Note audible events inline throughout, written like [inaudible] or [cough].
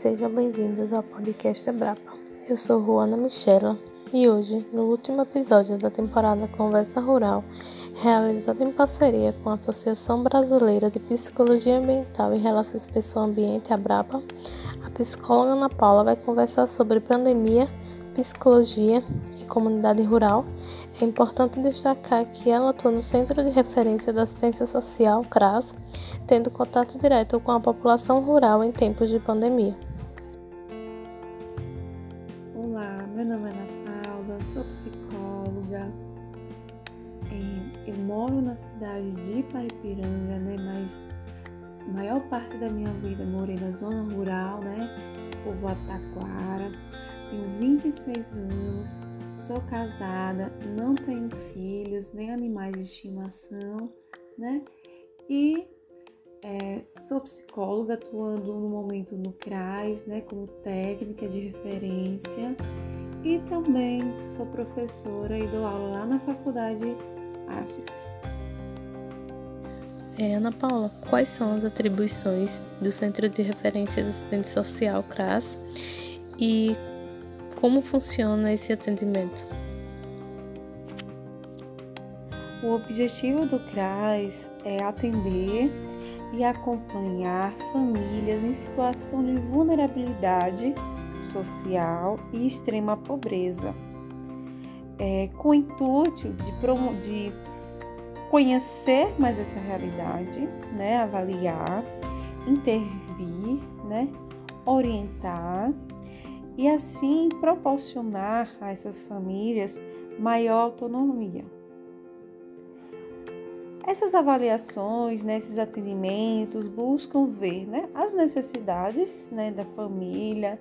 Sejam bem-vindos ao podcast Ebrapa. Eu sou Juana Michela e hoje, no último episódio da temporada Conversa Rural, realizada em parceria com a Associação Brasileira de Psicologia Ambiental e Relações Pessoa-Ambiente, Abrapa, a psicóloga Ana Paula vai conversar sobre pandemia, psicologia e comunidade rural. É importante destacar que ela atua no Centro de Referência da Assistência Social, CRAS, tendo contato direto com a população rural em tempos de pandemia. Psicóloga, eu moro na cidade de Paripiranga, né? Mas a maior parte da minha vida morei na zona rural, né? Povo Taquara. Tenho 26 anos, sou casada, não tenho filhos, nem animais de estimação, né? E é, sou psicóloga, atuando no momento no CRAS, né? Como técnica de referência e também sou professora e dou aula lá na Faculdade Artes. É, Ana Paula, quais são as atribuições do Centro de Referência de Assistente Social CRAS e como funciona esse atendimento? O objetivo do CRAS é atender e acompanhar famílias em situação de vulnerabilidade social e extrema pobreza, é, com o intuito de, de conhecer mais essa realidade, né, avaliar, intervir, né, orientar e assim proporcionar a essas famílias maior autonomia. Essas avaliações, né, esses atendimentos buscam ver né, as necessidades né, da família,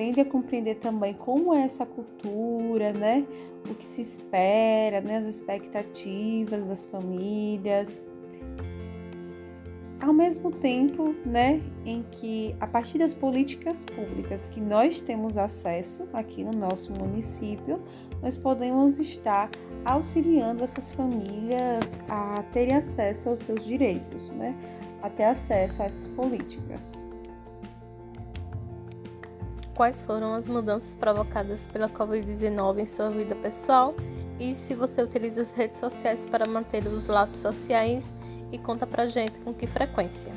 tende a compreender também como é essa cultura, né? O que se espera, né? As expectativas das famílias. Ao mesmo tempo, né, em que a partir das políticas públicas que nós temos acesso aqui no nosso município, nós podemos estar auxiliando essas famílias a terem acesso aos seus direitos, né? A ter acesso a essas políticas quais foram as mudanças provocadas pela Covid-19 em sua vida pessoal e se você utiliza as redes sociais para manter os laços sociais e conta pra gente com que frequência.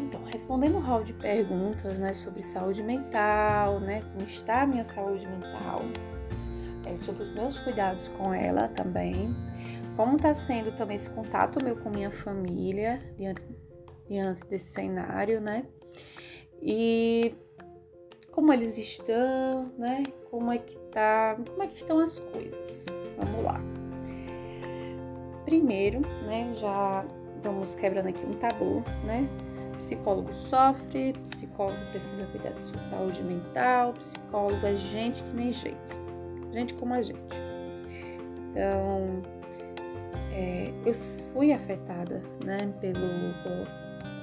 Então, respondendo o hall de perguntas né, sobre saúde mental, né, como está a minha saúde mental, é, sobre os meus cuidados com ela também, como está sendo também esse contato meu com minha família diante, diante desse cenário, né? E como eles estão, né? Como é que tá, como é que estão as coisas. Vamos lá. Primeiro, né, já vamos quebrando aqui um tabu, né? Psicólogo sofre, psicólogo precisa cuidar da sua saúde mental, psicólogo é gente que nem jeito, gente como a gente. Então, é, eu fui afetada, né, pelo,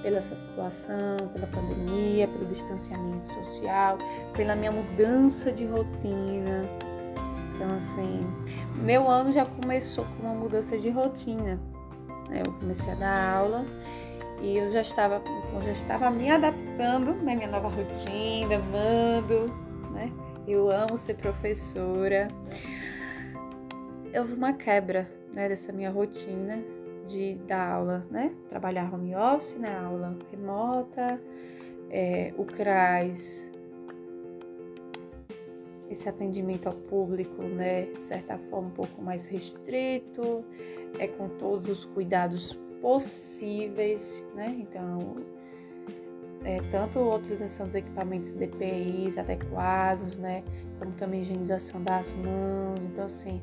pela essa situação, pela pandemia, pelo distanciamento social, pela minha mudança de rotina. Então, assim, meu ano já começou com uma mudança de rotina. Né? Eu comecei a dar aula e eu já estava, eu já estava me adaptando na minha nova rotina, amando, né? Eu amo ser professora. Houve uma quebra né, dessa minha rotina de dar aula, né? Trabalhar home office, né? Aula remota, é, o CRAS, esse atendimento ao público, né? De certa forma, um pouco mais restrito, é com todos os cuidados possíveis, né? Então, é, tanto a utilização dos equipamentos DPIs adequados, né? Como também higienização das mãos. Então, assim,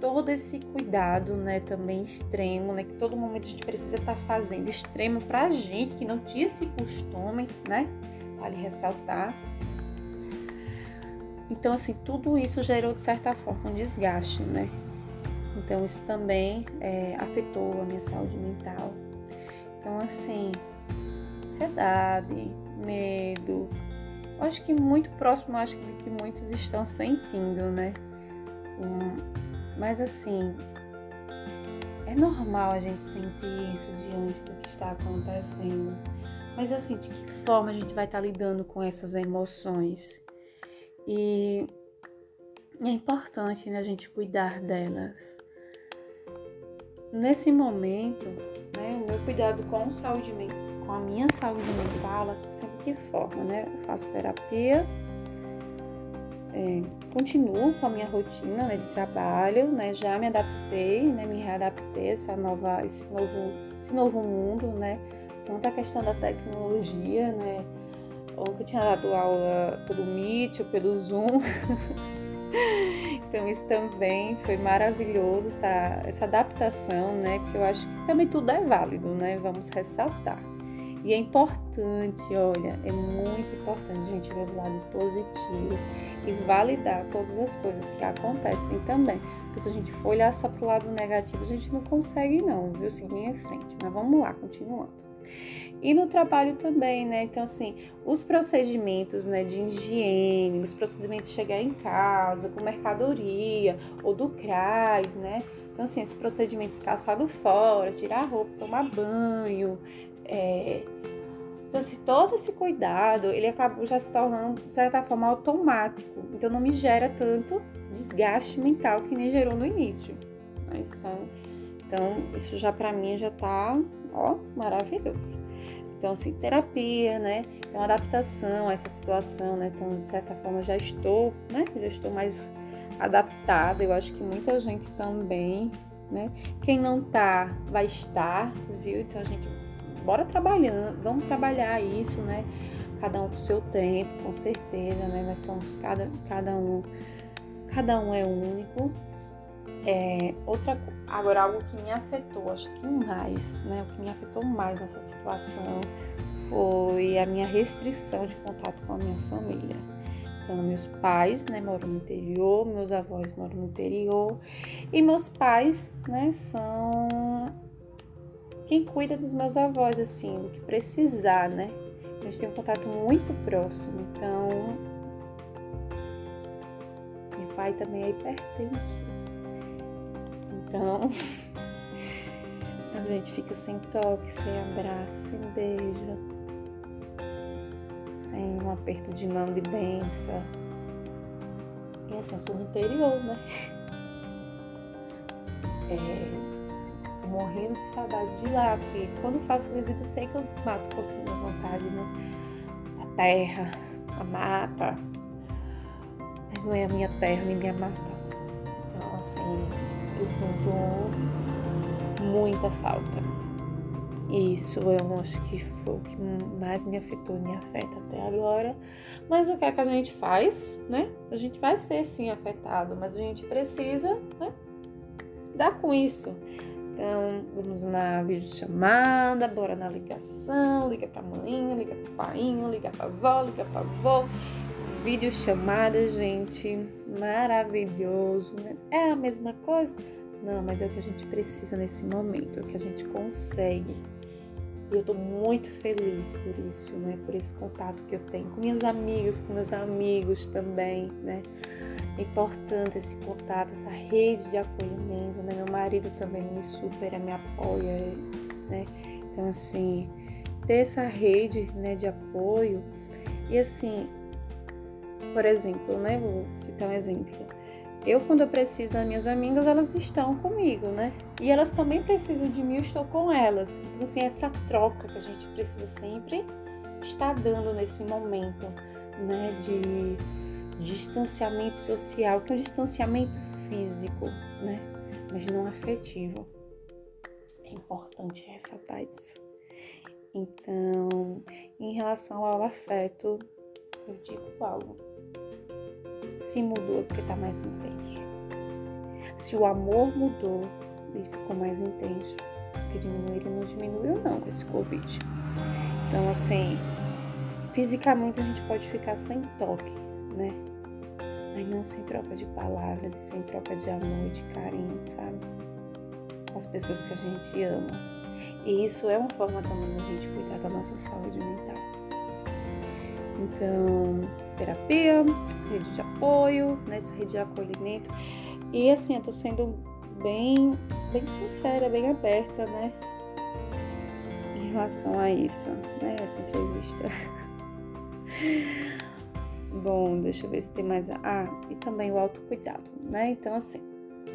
todo esse cuidado, né, também extremo, né, que todo momento a gente precisa estar tá fazendo, extremo para a gente que não tinha esse costume, né, vale ressaltar. Então, assim, tudo isso gerou de certa forma um desgaste, né? Então, isso também é, afetou a minha saúde mental. Então, assim, ansiedade, medo, acho que muito próximo, acho que, muitos estão sentindo, né? Um, mas assim, é normal a gente sentir isso diante do que está acontecendo. Mas assim, de que forma a gente vai estar tá lidando com essas emoções? E é importante né, a gente cuidar delas. Nesse momento, né, o meu cuidado com, saúde, com a minha saúde mental, essa sempre que forma, né? Eu faço terapia, é, continuo com a minha rotina né, de trabalho, né? Já me adaptei, né? Me readaptei a essa nova, esse novo, esse novo mundo, né? Tanto a questão da tecnologia, né? Ontem eu tinha dado aula pelo Meet ou pelo Zoom. [laughs] então isso também foi maravilhoso, essa, essa adaptação, né? Porque eu acho que também tudo é válido, né? Vamos ressaltar. E é importante, olha, é muito importante gente ver os lados positivos e validar todas as coisas que acontecem também. Porque se a gente for olhar só para o lado negativo, a gente não consegue não, viu? Seguir em frente. Mas vamos lá, continuando. E no trabalho também, né? Então, assim, os procedimentos né, de higiene, os procedimentos de chegar em casa, com mercadoria, ou do CRAS, né? Então, assim, esses procedimentos calçado fora, tirar roupa, tomar banho, é... Então, assim, todo esse cuidado, ele acabou já se tornando, de certa forma, automático. Então, não me gera tanto desgaste mental que nem gerou no início. Então, isso já para mim já tá, ó, maravilhoso. Então, assim, terapia, né? Uma adaptação a essa situação, né? Então, de certa forma, já estou, né? Já estou mais adaptada. Eu acho que muita gente também, né? Quem não tá, vai estar, viu? Então, a gente, bora trabalhando, vamos trabalhar isso, né? Cada um com seu tempo, com certeza, né? Nós somos cada, cada um, cada um é único, é, outra, agora algo que me afetou, acho que mais, né? O que me afetou mais nessa situação foi a minha restrição de contato com a minha família. Então, meus pais, né, moram no interior, meus avós moram no interior e meus pais, né, são quem cuida dos meus avós, assim, do que precisar, né? A gente tem um contato muito próximo, então meu pai também é hipertenso. Então, [laughs] a gente fica sem toque, sem abraço, sem beijo, sem um aperto de mão de benção. E assim, eu sou do interior, né? [laughs] É, morrendo de saudade de lá, porque quando faço visita, sei que eu mato um pouquinho da vontade, né? A terra, a mata. Mas não é a minha terra, ninguém mata. Então, assim, eu sinto muita falta. Isso eu acho que foi o que mais me afetou e me afeta até agora. Mas o que é que a gente faz, né? A gente vai ser sim afetado, mas a gente precisa, né? Dar com isso. Então, vamos na videochamada, bora na ligação, liga pra mãe, liga pro pai, liga pra avó, liga pra avó. Videochamada, gente, maravilhoso, né? É a mesma coisa? Não, mas é o que a gente precisa nesse momento, é o que a gente consegue. E eu tô muito feliz por isso, né? Por esse contato que eu tenho com minhas amigas, com meus amigos também, né? É importante esse contato, essa rede de acolhimento, né? Meu marido também me supera, me apoia, né? Então, assim, ter essa rede, né, de apoio. E assim, por exemplo, né? Vou citar um exemplo. Eu, quando eu preciso das minhas amigas, elas estão comigo, né? E elas também precisam de mim, eu estou com elas. Então, assim, essa troca que a gente precisa sempre estar dando nesse momento, né? De distanciamento social, que é um distanciamento físico, né? Mas não afetivo. É importante ressaltar isso. Então, em relação ao afeto, eu digo algo se mudou é porque está mais intenso. Se o amor mudou, ele ficou mais intenso. Porque diminuiu, ele não diminuiu não com esse Covid. Então, assim, fisicamente a gente pode ficar sem toque, né? Mas não sem troca de palavras sem troca de amor de carinho, sabe? As pessoas que a gente ama. E isso é uma forma também da gente cuidar da nossa saúde mental. Então, terapia, rede de apoio, nessa rede de acolhimento. E assim, eu tô sendo bem, bem sincera, bem aberta, né? Em relação a isso, né? Essa entrevista. [laughs] Bom, deixa eu ver se tem mais. Ah, e também o autocuidado, né? Então, assim,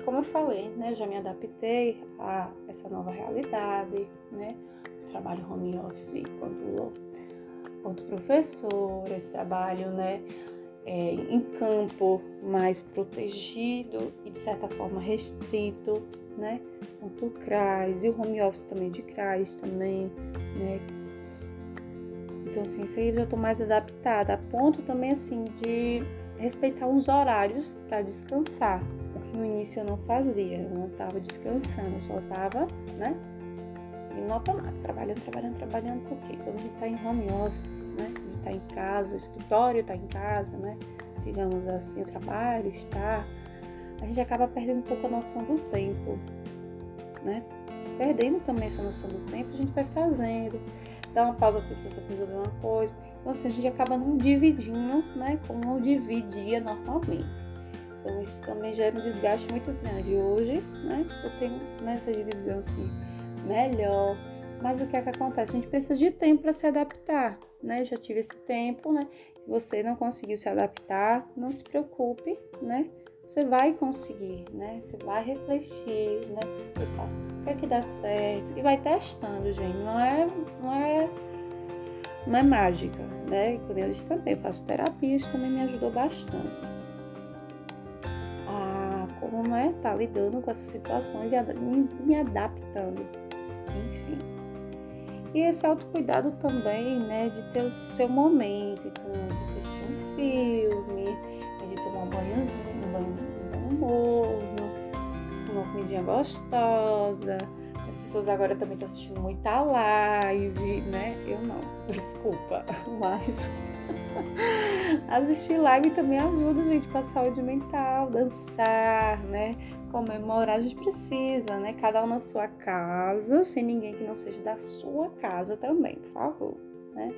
como eu falei, né? Eu já me adaptei a essa nova realidade, né? Trabalho home office quando, quando professor, esse trabalho, né? É, em campo mais protegido e de certa forma restrito, né? Quanto o CRAS e o home office também de CRAS também, né? Então, assim, isso aí eu já tô mais adaptada, a ponto também, assim, de respeitar os horários para descansar, o que no início eu não fazia, eu não tava descansando, eu só tava, né, no automático, trabalhando, trabalhando, trabalhando, porque quando a gente tá em home office, né, a gente tá em casa, o escritório tá em casa, né, digamos assim, o trabalho está, a gente acaba perdendo um pouco a noção do tempo, né, perdendo também essa noção do tempo, a gente vai fazendo, dá uma pausa porque precisa resolver uma coisa. Então, assim, a gente acaba não dividindo, né, como dividia normalmente. Então, isso também gera um desgaste muito grande. Hoje, né, eu tenho nessa divisão, assim, melhor. Mas o que é que acontece? A gente precisa de tempo para se adaptar, né? Eu já tive esse tempo, né? Se você não conseguiu se adaptar, não se preocupe, né? Você vai conseguir, né? Você vai refletir, né? o que é que dá certo? E vai testando, gente. Não é, não é, não é mágica, né? Quando eu disse também, eu faço terapia, isso também me ajudou bastante. Ah, como é tá lidando com essas situações e me adaptando. E esse autocuidado também, né? De ter o seu momento. Então, de assistir um filme, de tomar um banhozinho, um banho, um banho morno uma comidinha gostosa. As pessoas agora também estão assistindo muita live, né? Eu não, [laughs] desculpa, mas [laughs] assistir live também ajuda, gente, para a saúde mental, dançar, né? Comemorar, a gente precisa, né? Cada um na sua casa, sem ninguém que não seja da sua casa também, por favor, né?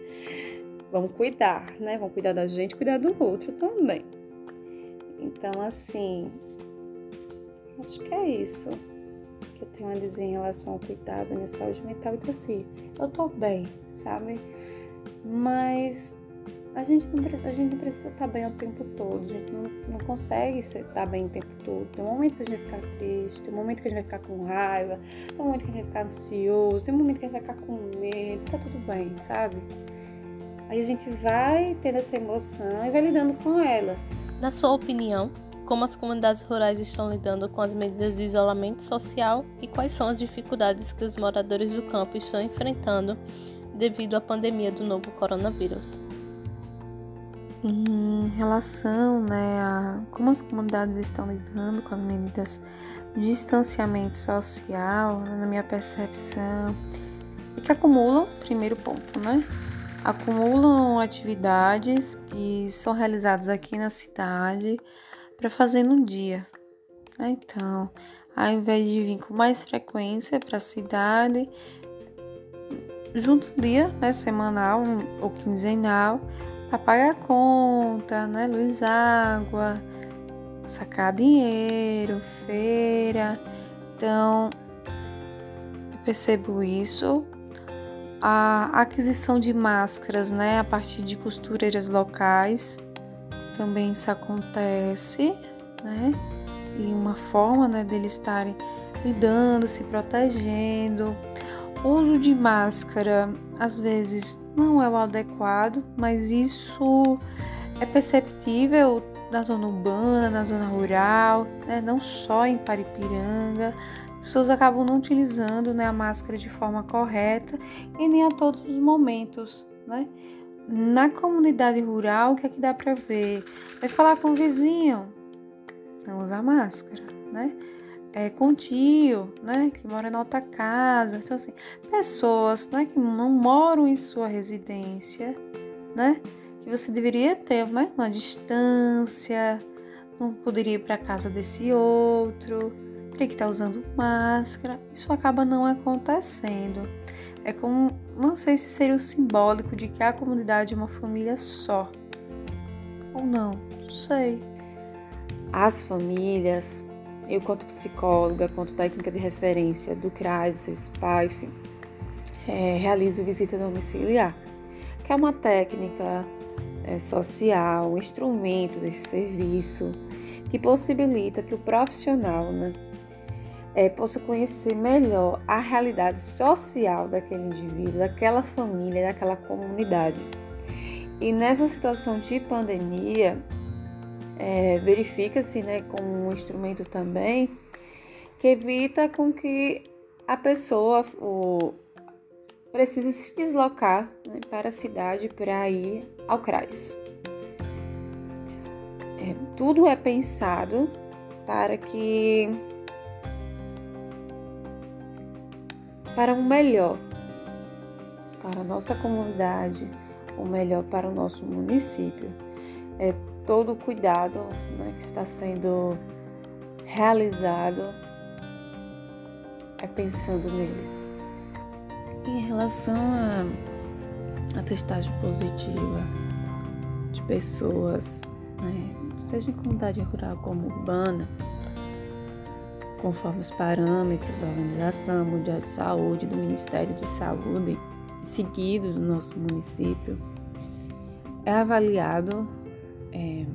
Vamos cuidar, né? Vamos cuidar da gente, cuidar do outro também. Então, assim, Acho que é isso que eu tenho a dizer em relação ao cuidado da minha saúde mental. Então, assim, eu tô bem, sabe? Mas a gente não, a gente precisa estar bem o tempo todo. A gente não, não consegue estar bem o tempo todo. Tem um momento que a gente vai ficar triste, tem um momento que a gente vai ficar com raiva, tem um momento que a gente vai ficar ansioso, tem um momento que a gente vai ficar com medo. Tá tudo bem, sabe? Aí a gente vai tendo essa emoção e vai lidando com ela. Na sua opinião, como as comunidades rurais estão lidando com as medidas de isolamento social e quais são as dificuldades que os moradores do campo estão enfrentando devido à pandemia do novo coronavírus. Em relação né, a como as comunidades estão lidando com as medidas de distanciamento social, na minha percepção, é que acumulam, primeiro ponto, né? Acumulam atividades que são realizadas aqui na cidade para fazer no dia. Né? Então, ao invés de vir com mais frequência para a cidade, juntaria né, semanal ou quinzenal pagar a conta, né, luz, água, sacar dinheiro, feira. Então, eu percebo isso. A aquisição de máscaras, né, a partir de costureiras locais, também isso acontece, né? E uma forma né, deles estarem lidando, se protegendo. O uso de máscara às vezes não é o adequado, mas isso é perceptível na zona urbana, na zona rural, né? não só em Paripiranga. As pessoas acabam não utilizando né, a máscara de forma correta e nem a todos os momentos. Né? na comunidade rural, o que é que dá para ver? Vai falar com o vizinho, não usar máscara, né? É, com tio, né, que mora na outra casa. Então, assim, pessoas né, que não moram em sua residência, né, que você deveria ter né, uma distância, não poderia ir para casa desse outro, teria que estar tá usando máscara. Isso acaba não acontecendo. É como, não sei se seria o simbólico de que a comunidade é uma família só. Ou não, não sei. As famílias, eu quanto psicóloga, quanto técnica de referência do CRAS, do seu SPAIF, é, realizo visita domiciliar, que é uma técnica é, social, um instrumento desse serviço que possibilita que o profissional né, é, possa conhecer melhor a realidade social daquele indivíduo, daquela família, daquela comunidade. E nessa situação de pandemia, é, verifica-se né, como um instrumento também que evita com que a pessoa o, precise se deslocar né, para a cidade para ir ao CRAS. É, tudo é pensado para que para um melhor para a nossa comunidade, o melhor para o nosso município. É todo o cuidado né, que está sendo realizado é pensando neles. Em relação à testagem positiva de pessoas, né, seja em comunidade rural como urbana, conforme os parâmetros da Organização Mundial de Saúde, do Ministério de Saúde, seguidos no nosso município, é avaliado é,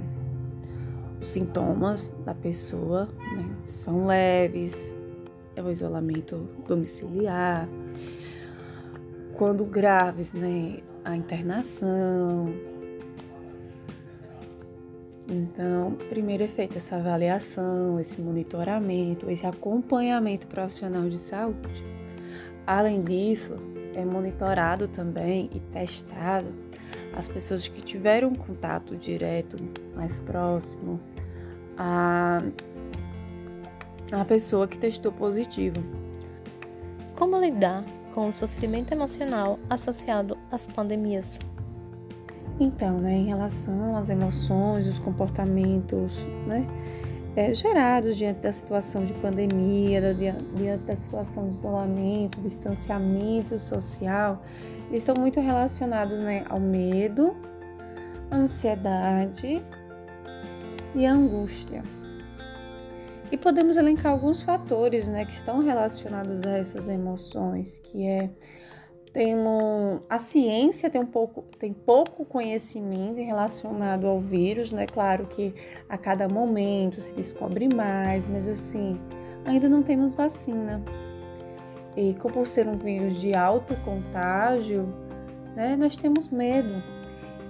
os sintomas da pessoa, né, são leves, é o isolamento domiciliar, quando graves, né, a internação. Então, primeiro é feita essa avaliação, esse monitoramento, esse acompanhamento profissional de saúde. Além disso, é monitorado também e testado as pessoas que tiveram contato direto, mais próximo, a, a pessoa que testou positivo. Como lidar com o sofrimento emocional associado às pandemias? Então, né, em relação às emoções, os comportamentos, né, é, gerados diante da situação de pandemia, diante da situação de isolamento, distanciamento social, eles estão muito relacionados né, ao medo, ansiedade e angústia. E podemos elencar alguns fatores né, que estão relacionados a essas emoções, que é tem um, a ciência tem um pouco tem pouco conhecimento relacionado ao vírus, né? Claro que a cada momento se descobre mais, mas assim ainda não temos vacina. E como por ser um vírus de alto contágio, né? Nós temos medo.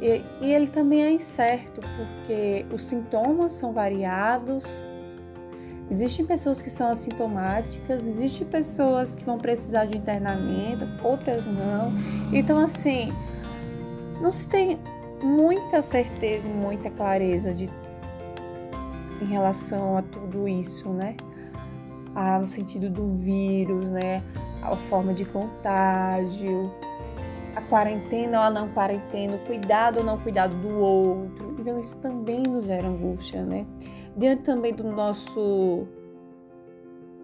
E, e ele também é incerto porque os sintomas são variados, Existem pessoas que são assintomáticas, existem pessoas que vão precisar de internamento, outras não. Então, assim, não se tem muita certeza e muita clareza de, em relação a tudo isso, né? Ah, no sentido do vírus, né? A forma de contágio, a quarentena ou a não quarentena, o cuidado ou não cuidado do outro. Então, isso também nos gera angústia, né? diante também do nosso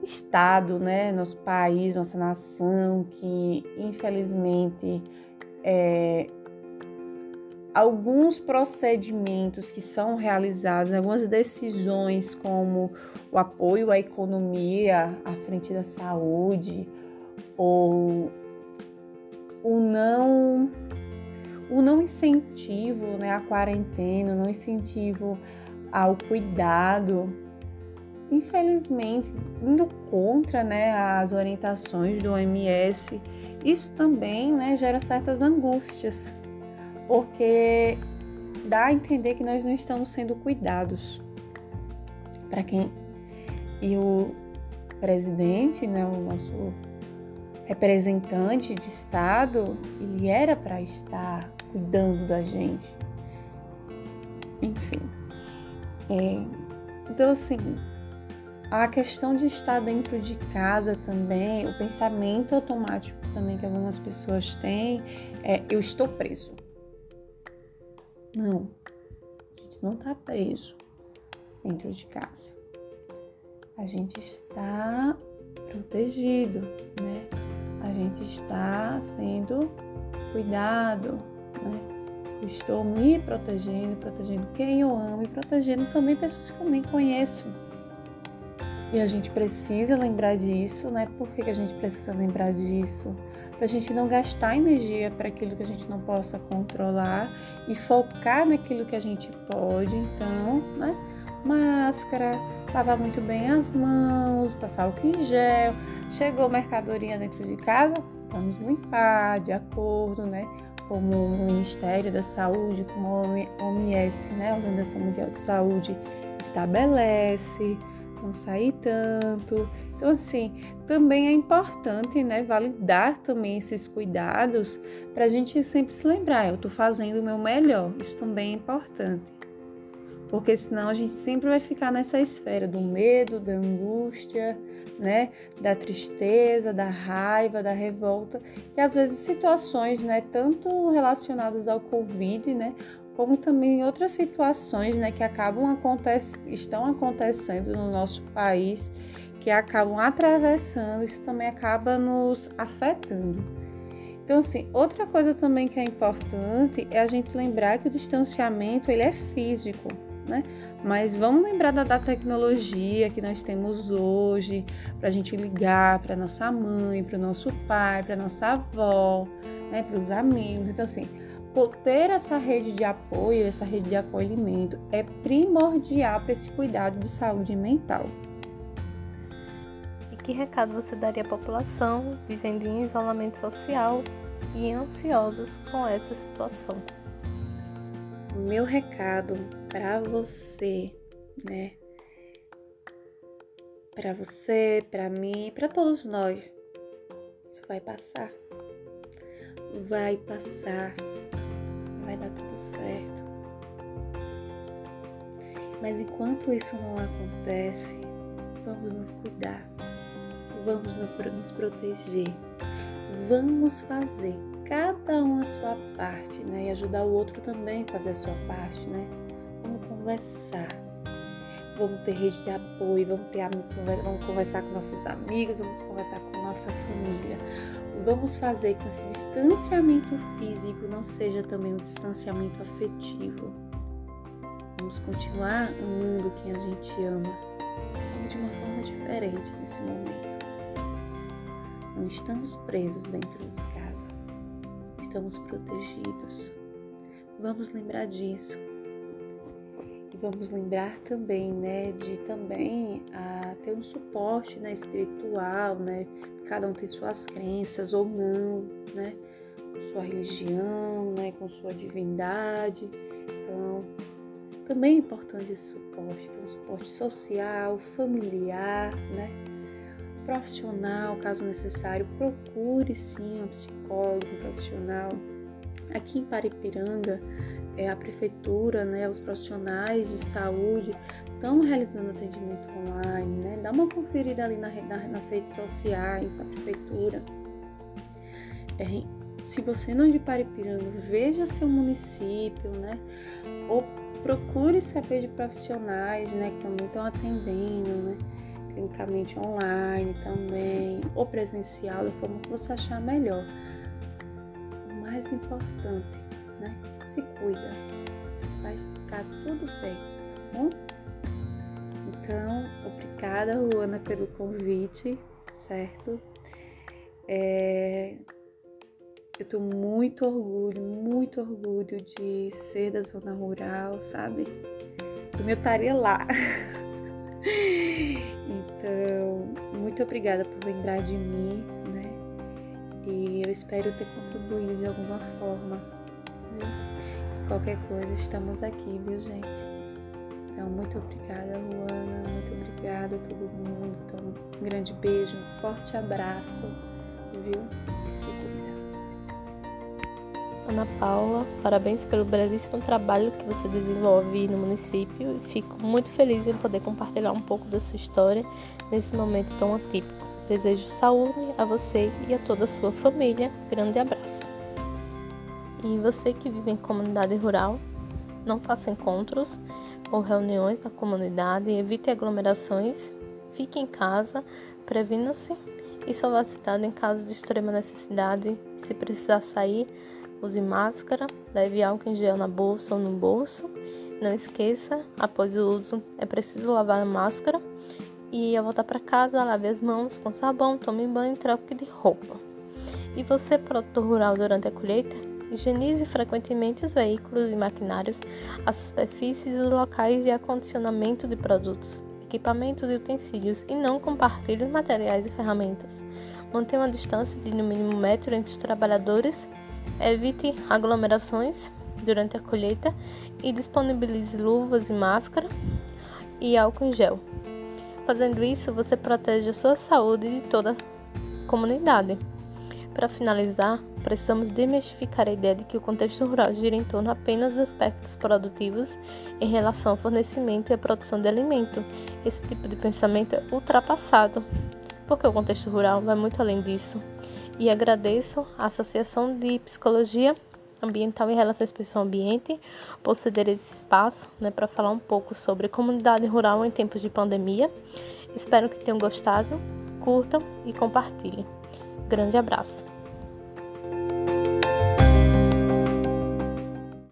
estado, né, nosso país, nossa nação, que infelizmente é, alguns procedimentos que são realizados, algumas decisões como o apoio à economia à frente da saúde ou o não o não incentivo né, à quarentena, o não incentivo ao cuidado, infelizmente, indo contra né, as orientações do OMS, isso também né, gera certas angústias, porque dá a entender que nós não estamos sendo cuidados. Para quem. E o presidente, né, o nosso representante de Estado, ele era para estar cuidando da gente. Enfim. É, então, assim, a questão de estar dentro de casa também, o pensamento automático também que algumas pessoas têm é: eu estou preso. Não, a gente não está preso dentro de casa. A gente está protegido, né? A gente está sendo cuidado, né? estou me protegendo, protegendo quem eu amo e protegendo também pessoas que eu nem conheço. E a gente precisa lembrar disso, né? Por que, que a gente precisa lembrar disso? Para a gente não gastar energia para aquilo que a gente não possa controlar e focar naquilo que a gente pode. Então, né? Máscara, lavar muito bem as mãos, passar álcool em gel. Chegou mercadoria dentro de casa, vamos limpar de acordo, né? Como o Ministério da Saúde, como a OMS, né? A Organização Mundial de Saúde estabelece, não sair tanto. Então, assim, também é importante, né, validar também esses cuidados para a gente sempre se lembrar, eu estou fazendo o meu melhor. Isso também é importante. Porque senão a gente sempre vai ficar nessa esfera do medo, da angústia, né, da tristeza, da raiva, da revolta, e às vezes situações, né, tanto relacionadas ao Covid, né, como também outras situações, né, que acabam estão acontecendo no nosso país que acabam atravessando, isso também acaba nos afetando. Então, assim, outra coisa também que é importante é a gente lembrar que o distanciamento ele é físico, né? Mas vamos lembrar da, da tecnologia que nós temos hoje para a gente ligar para nossa mãe, para o nosso pai, para nossa avó, né? Para os amigos. Então, assim, ter essa rede de apoio, essa rede de acolhimento é primordial para esse cuidado de saúde mental. Que recado você daria à população vivendo em isolamento social e ansiosos com essa situação? Meu recado para você, né? Para você, para mim, para todos nós, isso vai passar. Vai passar. Vai dar tudo certo. Mas enquanto isso não acontece, vamos nos cuidar vamos nos proteger, vamos fazer cada um a sua parte, né? E ajudar o outro também a fazer a sua parte, né? Vamos conversar, vamos ter rede de apoio, vamos, ter, vamos conversar com nossos amigos, vamos conversar com nossa família. Vamos fazer com que esse distanciamento físico não seja também um distanciamento afetivo. Vamos continuar amando quem a gente ama, só de uma forma diferente nesse momento. Não estamos presos dentro de casa. Estamos protegidos. Vamos lembrar disso. E vamos lembrar também, né, de também a, ter um suporte, né, espiritual, né? Cada um tem suas crenças ou não, né? Com sua religião, né, com sua divindade. Então, também é importante esse suporte, ter um suporte social, familiar, né? profissional, caso necessário, procure sim um psicólogo um profissional. Aqui em Paripiranga, é, a prefeitura, né, os profissionais de saúde estão realizando atendimento online, né? Dá uma conferida ali na, na, nas redes sociais da prefeitura. É, se você não é de Paripiranga, veja seu município, né? Ou procure saber de profissionais, né, que também estão atendendo, né? clinicamente online também, ou presencial, da forma que você achar melhor. Mais importante, né? Se cuida, vai ficar tudo bem, tá bom? Então, obrigada, Luana, pelo convite, certo? É... Eu tenho muito orgulho, muito orgulho de ser da zona rural, sabe? Eu estaria lá. [laughs] Então, muito obrigada por lembrar de mim? E eu espero ter contribuído de alguma forma. Né? Qualquer coisa, estamos aqui, viu, gente? Então, muito obrigada, Luana. Muito obrigada a todo mundo. Então, um grande beijo, um forte abraço, viu? E se cuida. Ana Paula, parabéns pelo belíssimo trabalho que você desenvolve no município e fico muito feliz em poder compartilhar um pouco da sua história nesse momento tão atípico. Desejo saúde a você e a toda a sua família. Grande abraço. E você que vive em comunidade rural, não faça encontros ou reuniões na comunidade, evite aglomerações, fique em casa, previna-se e a cidade em caso de extrema necessidade. Se precisar sair, Use máscara, leve álcool em gel na bolsa ou no bolso. Não esqueça, após o uso, é preciso lavar a máscara. E ao voltar para casa, lave as mãos com sabão, tome banho e troque de roupa. E você, produtor rural, durante a colheita, higienize frequentemente os veículos e maquinários, as superfícies e os locais de acondicionamento de produtos, equipamentos e utensílios e não compartilhe os materiais e ferramentas. Mantenha uma distância de no mínimo um metro entre os trabalhadores, evite aglomerações durante a colheita e disponibilize luvas e máscara e álcool em gel. Fazendo isso, você protege a sua saúde e de toda a comunidade. Para finalizar, precisamos desmistificar a ideia de que o contexto rural gira em torno apenas dos aspectos produtivos em relação ao fornecimento e à produção de alimento. Esse tipo de pensamento é ultrapassado, porque o contexto rural vai muito além disso. E agradeço à Associação de Psicologia Ambiental e Relações Pessoal-Ambiente por ceder esse espaço né, para falar um pouco sobre comunidade rural em tempos de pandemia. Espero que tenham gostado, curtam e compartilhem. Grande abraço!